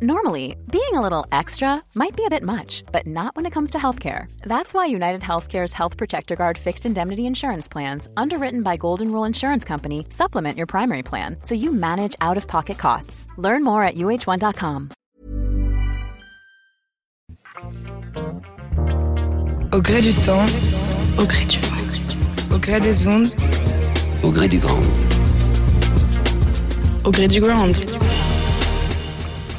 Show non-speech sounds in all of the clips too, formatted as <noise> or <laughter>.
Normally, being a little extra might be a bit much, but not when it comes to healthcare. That's why United Healthcare's Health Protector Guard fixed indemnity insurance plans, underwritten by Golden Rule Insurance Company, supplement your primary plan so you manage out of pocket costs. Learn more at uh1.com. Au gré du temps, au gré du vent, au gré des ondes, au gré du grand. au gré du ground.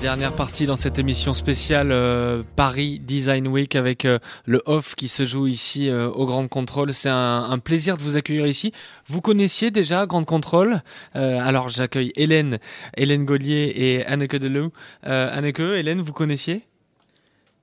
Dernière partie dans cette émission spéciale euh, Paris Design Week avec euh, le off qui se joue ici euh, au Grand Contrôle. C'est un, plaisir de vous accueillir ici. Vous connaissiez déjà Grand Contrôle? Alors j'accueille Hélène, Hélène Gaulier et Anneke Delou. Euh, Anneke, Hélène, vous connaissiez?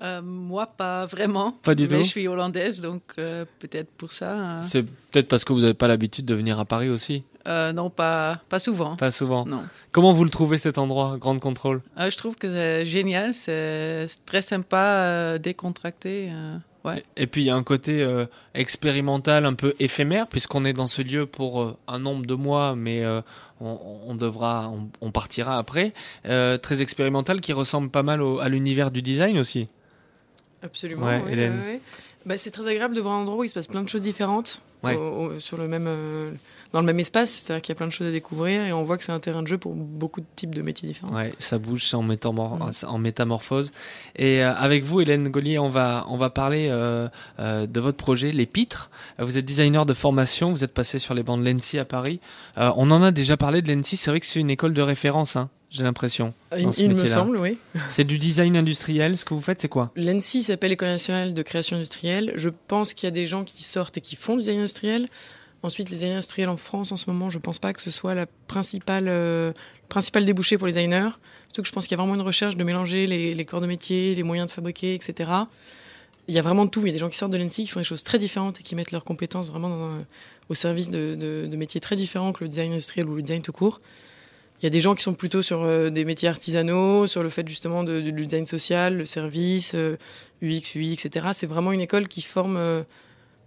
Euh, moi, pas vraiment. Pas du mais tout. je suis hollandaise, donc euh, peut-être pour ça. hein. C'est peut-être parce que vous n'avez pas l'habitude de venir à Paris aussi. Euh, non, pas, pas souvent. Pas souvent. Non. Comment vous le trouvez cet endroit, Grand Contrôle? Je trouve que c'est génial, c'est très sympa, décontracté. ouais. Et puis il y a un côté euh, expérimental, un peu éphémère, puisqu'on est dans ce lieu pour euh, un nombre de mois, mais euh, on, on devra, on, on partira après. Très expérimental, qui ressemble pas mal au- à l'univers du design aussi. Absolument. Ouais, ouais, Hélène. ouais, ouais. Bah, c'est très agréable de voir un endroit où il se passe plein de choses différentes Ouais. au- au- sur le même, euh, dans le même espace. C'est-à-dire qu'il y a plein de choses à découvrir et on voit que c'est un terrain de jeu pour beaucoup de types de métiers différents. Ouais, ça bouge, c'est en, métamor- Mm. en métamorphose. Et euh, avec vous, Hélène Gaulier, on va, on va parler euh, euh, de votre projet, Les Pitres. Vous êtes designer de formation, vous êtes passé sur les bancs de l'ENSI à Paris. On en a déjà parlé de l'ENSI, c'est vrai que c'est une école de référence, hein, j'ai l'impression. Il, me semble, oui. <laughs> C'est du design industriel, ce que vous faites, c'est quoi? L'ANSI s'appelle École nationale de création industrielle. Je pense qu'il y a des gens qui sortent et qui font du design industriel. Ensuite, les designers industriels en France, en ce moment, je pense pas que ce soit la principale, euh, principal débouché pour les designers. Surtout que je pense qu'il y a vraiment une recherche de mélanger les, les corps de métier, les moyens de fabriquer, etc. Il y a vraiment tout. Il y a des gens qui sortent de l'ANSI qui font des choses très différentes et qui mettent leurs compétences vraiment au service de, de- métiers très différents que le design industriel ou le design tout court. Il y a des gens qui sont plutôt sur euh, des métiers artisanaux, sur le fait justement du design social, le service, euh, UX, UI, etc. C'est vraiment une école qui forme euh,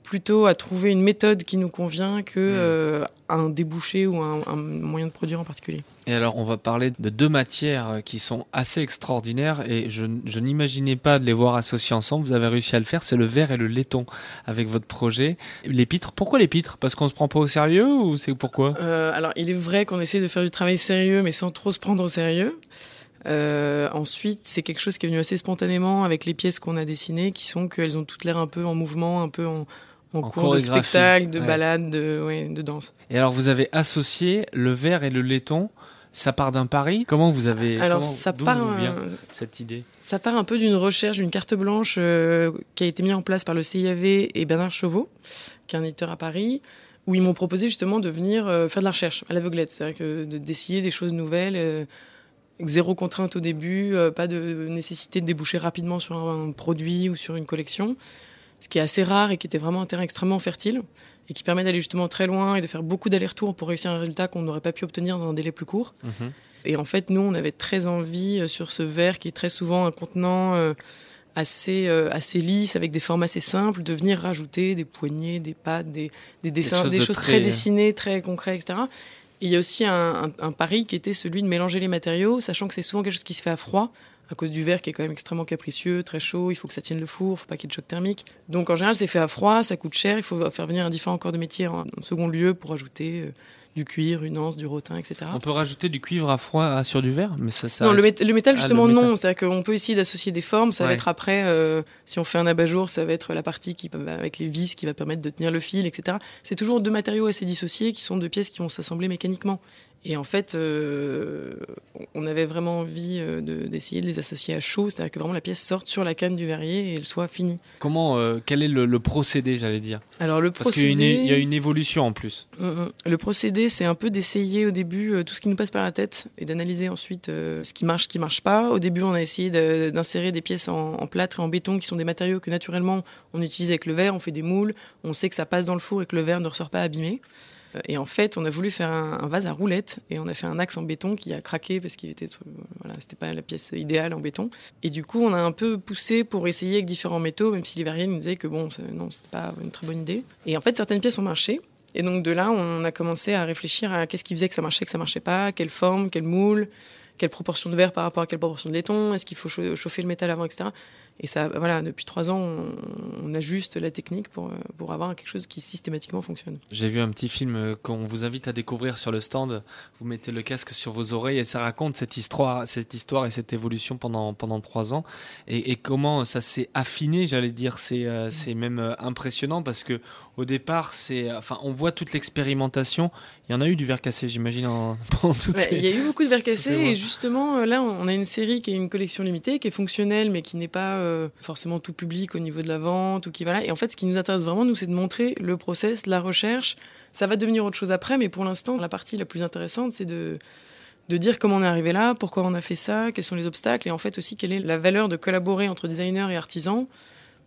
plutôt à trouver une méthode qui nous convient que euh, un débouché ou un, un moyen de produire en particulier. Et alors, on va parler de deux matières euh, qui sont assez extraordinaires et je, je n'imaginais pas de les voir associées ensemble. Vous avez réussi à le faire, c'est le verre et le laiton avec votre projet. Les pitres, pourquoi les pitres? Parce qu'on se prend pas au sérieux ou c'est pourquoi? Euh, alors, il est vrai qu'on essaie de faire du travail sérieux, mais sans trop se prendre au sérieux. Euh, ensuite, c'est quelque chose qui est venu assez spontanément avec les pièces qu'on a dessinées, qui sont qu'elles ont toutes l'air un peu en mouvement, un peu en, en, En cours de spectacle, de ouais. balade, de, ouais, de danse. Et alors, vous avez associé le verre et le laiton. Ça part d'un pari Comment vous avez Alors, comment- ça part, vous vient euh, cette idée? Ça part un peu d'une recherche, d'une carte blanche euh, qui a été mise en place par le CIAV et Bernard Chauveau, qui est un éditeur à Paris, où ils m'ont proposé justement de venir euh, faire de la recherche à l'aveuglette, c'est-à-dire que de- d'essayer des choses nouvelles, euh, zéro contrainte au début, pas de nécessité de déboucher rapidement sur un, un produit ou sur une collection, ce qui est assez rare et qui était vraiment un terrain extrêmement fertile et qui permet d'aller justement très loin et de faire beaucoup d'allers-retours pour réussir un résultat qu'on n'aurait pas pu obtenir dans un délai plus court. Mhm. Et en fait, nous, on avait très envie euh, sur ce verre qui est très souvent un contenant euh, assez, euh, assez lisse, avec des formes assez simples, de venir rajouter des poignées, des pattes, des, des dessins, des de choses très- très... dessinées, très concrets, etc. Et il y a aussi un, un, un pari qui était celui de mélanger les matériaux, sachant que c'est souvent quelque chose qui se fait à froid, à cause du verre qui est quand même extrêmement capricieux, très chaud, il faut que ça tienne le four, faut pas qu'il y ait de choc thermique. Donc en général, c'est fait à froid, ça coûte cher, il faut faire venir un différent corps de métier en, second lieu pour ajouter euh, du cuir, une anse, du rotin, etc. On peut rajouter du cuivre à froid sur du verre mais ça, ça Non, le, reste- mét- le métal, Ah, justement, le métal. non. C'est-à-dire qu'on peut essayer d'associer des formes. Ça Ouais. va être après, euh, si on fait un abat-jour, ça va être la partie qui, avec les vis qui va permettre de tenir le fil, etc. C'est toujours deux matériaux assez dissociés qui sont deux pièces qui vont s'assembler mécaniquement. Et en fait, euh, on avait vraiment envie euh, de- d'essayer de les associer à chaud, c'est-à-dire que vraiment la pièce sorte sur la canne du verrier et elle soit finie. Comment, euh, quel est le, le procédé, j'allais dire? Alors le Parce qu'il y, a une- procédé, il y a une évolution en plus. Mm, mm. Le procédé, c'est un peu d'essayer au début tout ce qui nous passe par la tête et d'analyser ensuite euh, ce qui marche, ce qui marche pas. Au début, on a essayé d'insérer des pièces en, en plâtre et en béton qui sont des matériaux que naturellement on utilise avec le verre. On fait des moules, on sait que ça passe dans le four et que le verre ne ressort pas abîmé. Euh, Et en fait, on a voulu faire un, vase à roulettes et on a fait un axe en béton qui a craqué parce qu'il était, trop- voilà, c'était pas la pièce idéale en béton. Et du coup, on a un peu poussé pour essayer avec différents métaux, même si les nous disaient que bon, non, c'était pas une très bonne idée. Et en fait, certaines pièces ont marché. Et donc de là, on a commencé à réfléchir à qu'est-ce qui faisait que ça marchait, que ça marchait pas, quelle forme, quel moule, quelle proportion de verre par rapport à quelle proportion de laiton, est-ce qu'il faut chauffer le métal avant, etc. Et ça, voilà, depuis trois ans, on, on, ajuste la technique pour, pour avoir quelque chose qui systématiquement fonctionne. J'ai vu un petit film qu'on vous invite à découvrir sur le stand. Vous mettez le casque sur vos oreilles et ça raconte cette histoire, cette histoire et cette évolution pendant, pendant trois ans. Et, et comment ça s'est affiné, j'allais dire, c'est euh, c'est même euh, impressionnant parce que au départ, c'est, enfin, on voit toute l'expérimentation. Il y en a eu du verre cassé, j'imagine, <laughs> pendant toutes ouais, Il y a eu beaucoup de verre cassé et justement, euh, là, on a une série qui est une collection limitée, qui est fonctionnelle, mais qui n'est pas euh, forcément tout public au niveau de la vente ou qui voilà. Et en fait, ce qui nous intéresse vraiment, nous, c'est de montrer le process, la recherche. Ça va devenir autre chose après, mais pour l'instant, la partie la plus intéressante, c'est de de dire comment on est arrivé là, pourquoi on a fait ça, quels sont les obstacles, et en fait aussi quelle est la valeur de collaborer entre designers et artisans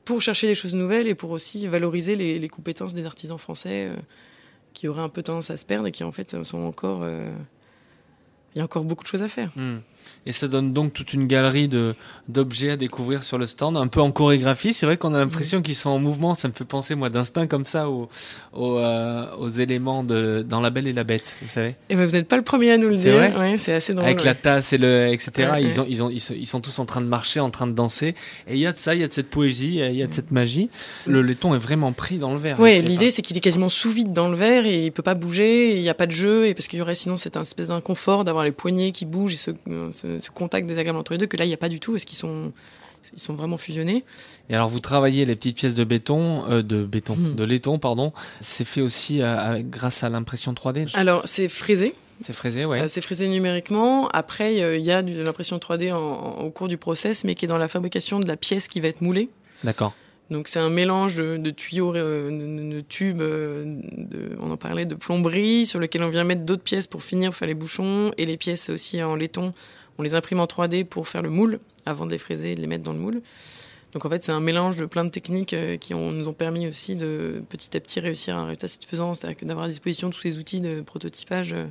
pour chercher des choses nouvelles et pour aussi valoriser les, compétences des artisans français euh, qui auraient un peu tendance à se perdre et qui en fait sont encore... Euh, il y a encore beaucoup de choses à faire. Mmh. Et ça donne donc toute une galerie de d'objets à découvrir sur le stand, un peu en chorégraphie. C'est vrai qu'on a l'impression qu'ils sont en mouvement. Ça me fait penser moi d'instinct comme ça aux aux, euh, aux, éléments de dans La Belle et la Bête, vous savez. Et ben vous n'êtes pas le premier à nous le dire. Ouais, c'est assez drôle. Avec ouais. la tasse et le etc. Ouais, ils ont ils ont ils sont tous en train de marcher, en train de danser. Et il y a de ça, il y a de cette poésie, il y a de cette magie. Le laiton est vraiment pris dans le verre. Oui, l'idée c'est qu'il est quasiment sous vide dans le verre et il peut pas bouger. Il n'y a pas de jeu et parce qu'il y aurait sinon c'est un espèce d'inconfort d'avoir les poignets qui bougent et ce, ce, ce contact désagréable entre les deux que là il n'y a pas du tout parce qu'ils sont ils sont vraiment fusionnés. Et alors vous travaillez les petites pièces de béton, euh, de béton, mmh. de laiton pardon. C'est fait aussi euh, grâce à l'impression 3D. Alors c'est fraisé. C'est fraisé, ouais. Euh, c'est fraisé numériquement. Après, il euh, y a de l'impression 3D en, en, au cours du process, mais qui est dans la fabrication de la pièce qui va être moulée. D'accord. Donc c'est un mélange de, de tuyaux, euh, de, de, tubes, de, on en parlait, de plomberie, sur lequel on vient mettre d'autres pièces pour finir, faire les bouchons, et les pièces aussi en laiton on les imprime en 3D pour faire le moule avant de les fraiser et de les mettre dans le moule. Donc en fait, c'est un mélange de plein de techniques euh, qui ont, nous ont permis aussi de petit à petit réussir un résultat satisfaisant, c'est-à-dire que d'avoir à disposition tous ces outils de prototypage euh,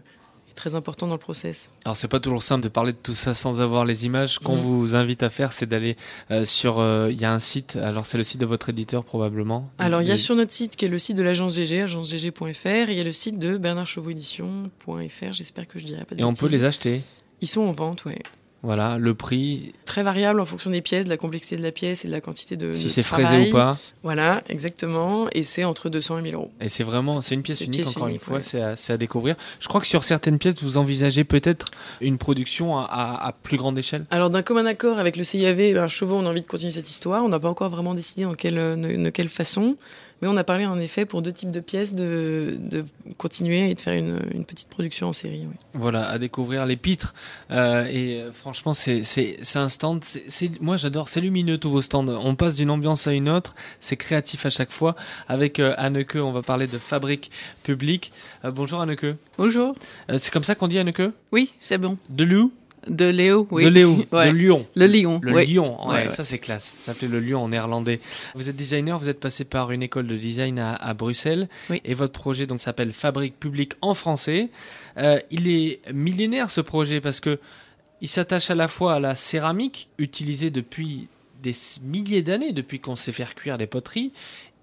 est très important dans le process. Alors c'est pas toujours simple de parler de tout ça sans avoir les images. Qu'on mmh. vous invite à faire, c'est d'aller euh, sur. Il euh, y a un site. Alors c'est le site de votre éditeur probablement. Alors il y a sur notre site qui est le site de l'agence GG, agencegg.fr, et il y a le site de bernardchevauxédition.fr. J'espère que je dirai pas de Et bêtises. on peut les acheter. Ils sont en vente, ouais. Voilà, le prix. Très variable en fonction des pièces, de la complexité de la pièce et de la quantité de. Si c'est fraisé ou pas. Voilà, exactement. Et c'est entre 200 et 1000 euros. Et c'est vraiment, c'est une pièce unique, pièce encore unique, une fois, ouais. c'est à, découvrir. Je crois que sur certaines pièces, vous envisagez peut-être une production à, à, à plus grande échelle. Alors, d'un commun accord avec le CIAV, ben, Chevaux, on a envie de continuer cette histoire. On n'a pas encore vraiment décidé dans quelle, de, de quelle façon. Mais on a parlé en effet pour deux types de pièces de, de continuer et de faire une, une petite production en série. Oui. Voilà, à découvrir les pitres. Euh, et euh, franchement, c'est un stand. moi, j'adore. C'est lumineux tous vos stands. On passe d'une ambiance à une autre. C'est créatif à chaque fois. Avec euh, Anneke, on va parler de fabrique publique. Euh, bonjour Anneke. Bonjour. Euh, c'est comme ça qu'on dit Anneke Oui, c'est bon. De Lou? De Léo, oui. De Léo. <laughs> Ouais. De Lyon. Le lion. Le oui. lion, ouais, ça c'est classe. Ça s'appelait le lion en néerlandais. Vous êtes designer, vous êtes passé par une école de design à, à Bruxelles. Oui. Et votre projet donc s'appelle Fabrique publique en français. Euh, il est millénaire ce projet parce que il s'attache à la fois à la céramique utilisée depuis des milliers d'années, depuis qu'on sait faire cuire des poteries,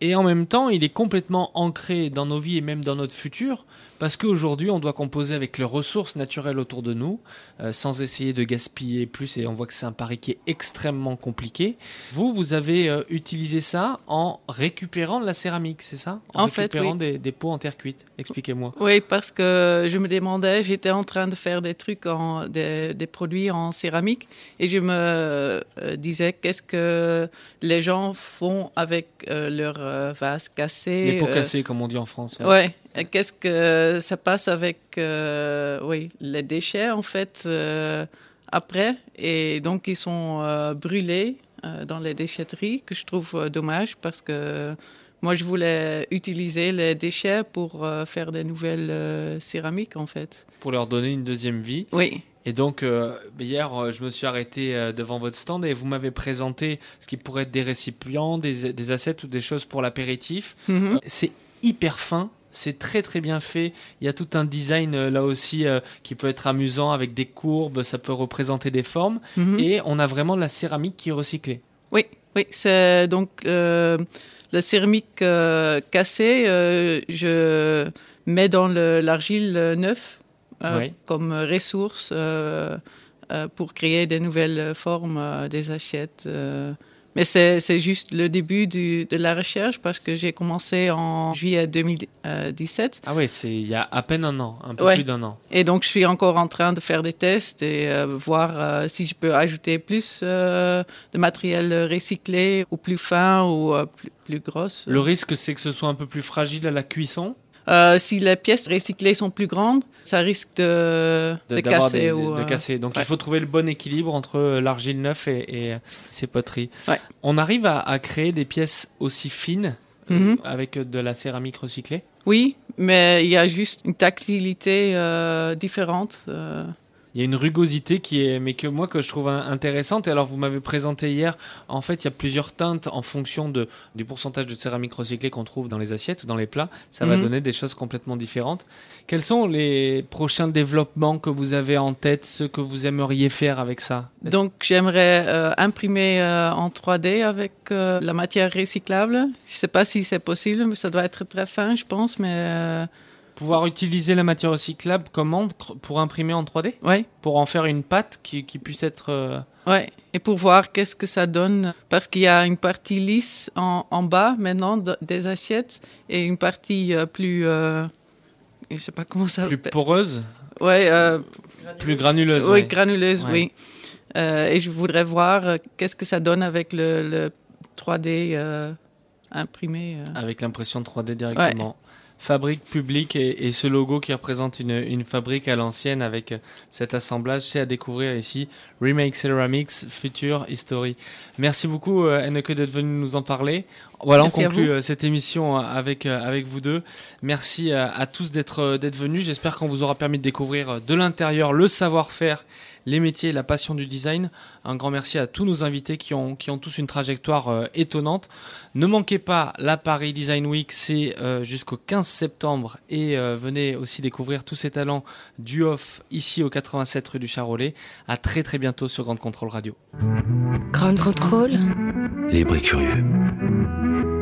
et en même temps il est complètement ancré dans nos vies et même dans notre futur. Parce qu'aujourd'hui, on doit composer avec les ressources naturelles autour de nous, euh, sans essayer de gaspiller plus, et on voit que c'est un pari qui est extrêmement compliqué. Vous, vous avez euh, utilisé ça en récupérant de la céramique, c'est ça? En fait, récupérant oui. des, des pots en terre cuite. Expliquez-moi. Oui, parce que je me demandais, j'étais en train de faire des trucs, en, des, des produits en céramique, et je me euh, disais qu'est-ce que les gens font avec euh, leurs vases cassés. Les pots cassés, comme on dit en France. ouais. Ouais. Qu'est-ce que ça passe avec euh, oui les déchets en fait euh, après? Et donc ils sont euh, brûlés dans les déchetteries que je trouve dommage parce que moi je voulais utiliser les déchets pour faire des nouvelles céramiques en fait. Pour leur donner une deuxième vie. Oui. Et donc, euh, hier, je me suis arrêté euh, devant votre stand et vous m'avez présenté ce qui pourrait être des récipients, des, des assiettes ou des choses pour l'apéritif. Mhm. Euh, C'est hyper fin. C'est très très bien fait. Il y a tout un design euh, là aussi euh, qui peut être amusant avec des courbes, ça peut représenter des formes. Mhm. Et on a vraiment de la céramique qui est recyclée. Oui, oui, c'est donc euh, la céramique cassée, je mets dans le- l'argile neuf euh, Oui. comme ressource pour créer de nouvelles formes des assiettes. Euh. Mais c'est c'est juste le début du, de la recherche parce que j'ai commencé en juillet 2017 Ah oui, c'est il y a à peine un an, un peu Ouais. plus d'un an. et donc je suis encore en train de faire des tests et euh, voir euh, si je peux ajouter plus euh, de matériel recyclé ou plus fin ou euh, plus, plus grosse. Le risque, c'est que ce soit un peu plus fragile à la cuisson, Euh, si les pièces recyclées sont plus grandes, ça risque de, de, de, d'avoir casser. des- ou, de euh, casser. Donc ouais. il faut trouver le bon équilibre entre euh, l'argile neuf et, et, ces poteries. Ouais. On arrive à, à créer des pièces aussi fines Mhm. avec de la céramique recyclée? Oui, mais il y a juste une tactilité euh, différente. euh. Il y a une rugosité qui est, mais que moi que je trouve in- intéressante. Et alors vous m'avez présenté hier, en fait, il y a plusieurs teintes en fonction de du pourcentage de céramique recyclée qu'on trouve dans les assiettes ou dans les plats. Ça va Mhm. donner des choses complètement différentes. Quels sont les prochains développements que vous avez en tête, ceux que vous aimeriez faire avec ça? Donc j'aimerais euh, imprimer euh, en 3D avec euh, la matière recyclable. Je sais pas si c'est possible, mais ça doit être très fin, je pense. Mais euh, Pouvoir utiliser la matière recyclable comme encre pour imprimer en 3D ouais, Pour en faire une pâte qui, qui puisse être... euh, ouais. Et pour voir qu'est-ce que ça donne, parce qu'il y a une partie lisse en, en bas maintenant de- des assiettes et une partie euh, plus, euh, je sais pas comment ça. plus poreuse, Ouais, euh, plus granuleuse. Oui, ouais. granuleuse, Ouais. oui. Euh, et je voudrais voir qu'est-ce que ça donne avec le, le 3D euh, imprimé. Avec l'impression 3D directement. Fabrique publique et, ce logo qui représente une, fabrique à l'ancienne avec cet assemblage, c'est à découvrir ici. Remake Ceramics, Future History. Merci beaucoup euh, Enneke d'être venu nous en parler. Voilà, Merci on conclut euh, cette émission euh, avec, euh, avec vous deux. Merci à tous d'être d'être venus. J'espère qu'on vous aura permis de découvrir de l'intérieur le savoir-faire, les métiers et la passion du design. Un grand merci à tous nos invités qui ont, qui ont tous une trajectoire euh, étonnante. Ne manquez pas la Paris Design Week, c'est euh, jusqu'au 15 septembre et euh, venez aussi découvrir tous ces talents du off ici au 87 rue du Charolais. À très très bientôt sur Grande Contrôle Radio. Grand contrôle. Libre et curieux.